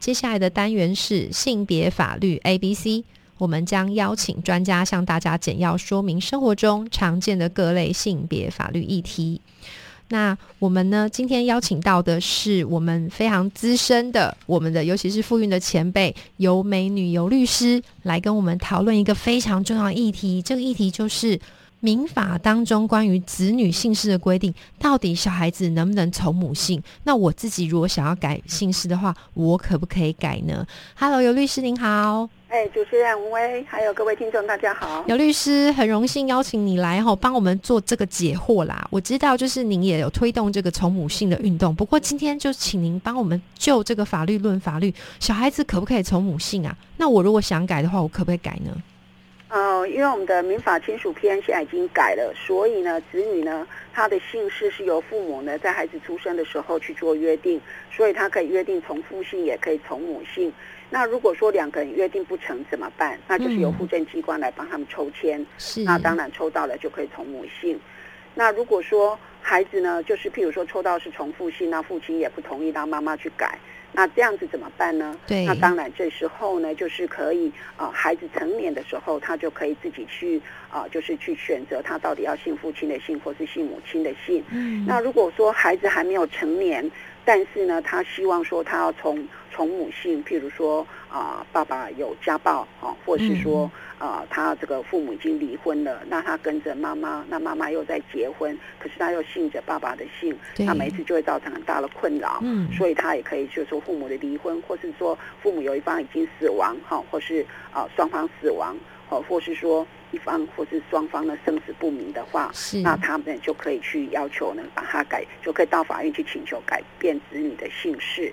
接下来的单元是性别法律 A B C，我们将邀请专家向大家简要说明生活中常见的各类性别法律议题。那我们呢，今天邀请到的是我们非常资深的，我们的尤其是妇运的前辈尤美女尤律师，来跟我们讨论一个非常重要的议题。这个议题就是民法当中关于子女姓氏的规定，到底小孩子能不能从母姓？那我自己如果想要改姓氏的话，我可不可以改呢？Hello，尤律师您好。哎，主持人吴威，还有各位听众，大家好。尤律师，很荣幸邀请你来哈，帮我们做这个解惑啦。我知道，就是您也有推动这个从母姓的运动，不过今天就请您帮我们就这个法律论法律，小孩子可不可以从母姓啊？那我如果想改的话，我可不可以改呢？呃，因为我们的民法亲属篇现在已经改了，所以呢，子女呢，他的姓氏是由父母呢在孩子出生的时候去做约定，所以他可以约定从父姓，也可以从母姓。那如果说两个人约定不成怎么办？那就是由户政机关来帮他们抽签。是，那当然抽到了就可以从母姓。那如果说孩子呢，就是譬如说抽到是从父姓，那父亲也不同意，让妈妈去改。那这样子怎么办呢？对，那当然这时候呢，就是可以啊，孩子成年的时候，他就可以自己去啊，就是去选择他到底要信父亲的信，或是信母亲的信。嗯，那如果说孩子还没有成年，但是呢，他希望说他要从从母姓，譬如说啊，爸爸有家暴啊，或是说啊，他这个父母已经离婚了，那他跟着妈妈，那妈妈又在结婚，可是他又信着爸爸的姓，那每次就会造成很大的困扰。嗯，所以他也可以就说父母的离婚，或是说父母有一方已经死亡哈，或是啊双方死亡，哦，或是说一方或是双方呢生死不明的话，是那他们就可以去要求呢把它改，就可以到法院去请求改变子女的姓氏。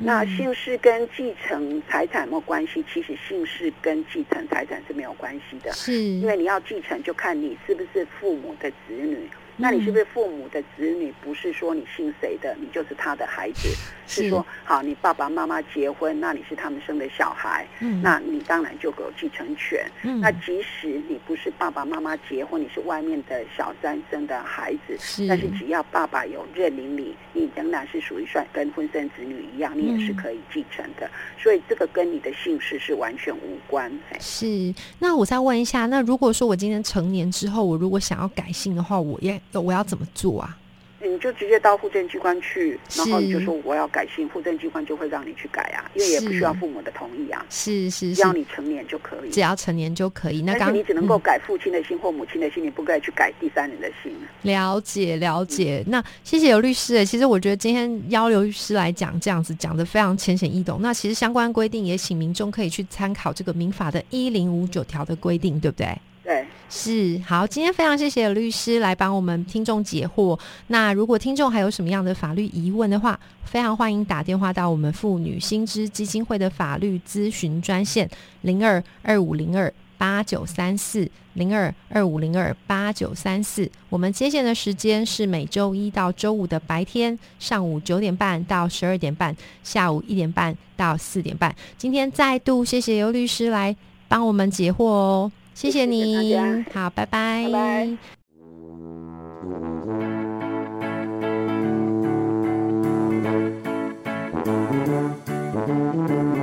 那姓氏跟继承财产没有关系，其实姓氏跟继承财产是没有关系的，是因为你要继承就看你是不是父母的子女。那你是不是父母的子女？不是说你姓谁的，你就是他的孩子。是说，好，你爸爸妈妈结婚，那你是他们生的小孩，嗯那你当然就有继承权。嗯那即使你不是爸爸妈妈结婚，你是外面的小三生的孩子，是但是只要爸爸有认领你，你仍然是属于算跟婚生子女一样，你也是可以继承的。所以这个跟你的姓氏是完全无关。哎是。那我再问一下，那如果说我今天成年之后，我如果想要改姓的话，我也我要怎么做啊？你就直接到户政机关去，然后你就说我要改姓，户政机关就会让你去改啊，因为也不需要父母的同意啊，是是是只要，你成年就可以。只要成年就可以。那刚但是你只能够嗯改父亲的姓或母亲的姓，你不可以去改第三人的姓。了解了解，那谢谢刘律师诶。其实我觉得今天邀刘律师来讲，这样子讲的非常浅显易懂。那其实相关规定也请民众可以去参考这个民法的一零五九条的规定，对不对？对，是好，今天非常谢谢律师来帮我们听众解惑。那如果听众还有什么样的法律疑问的话，非常欢迎打电话到我们妇女新知基金会的法律咨询专线零二二五零二八九三四零二二五零二八九三四。我们接线的时间是每周一到周五的白天上午九点半到十二点半，下午一点半到四点半。今天再度谢谢尤律师来帮我们解惑哦。谢谢谢谢您，好，拜拜。拜拜。Thank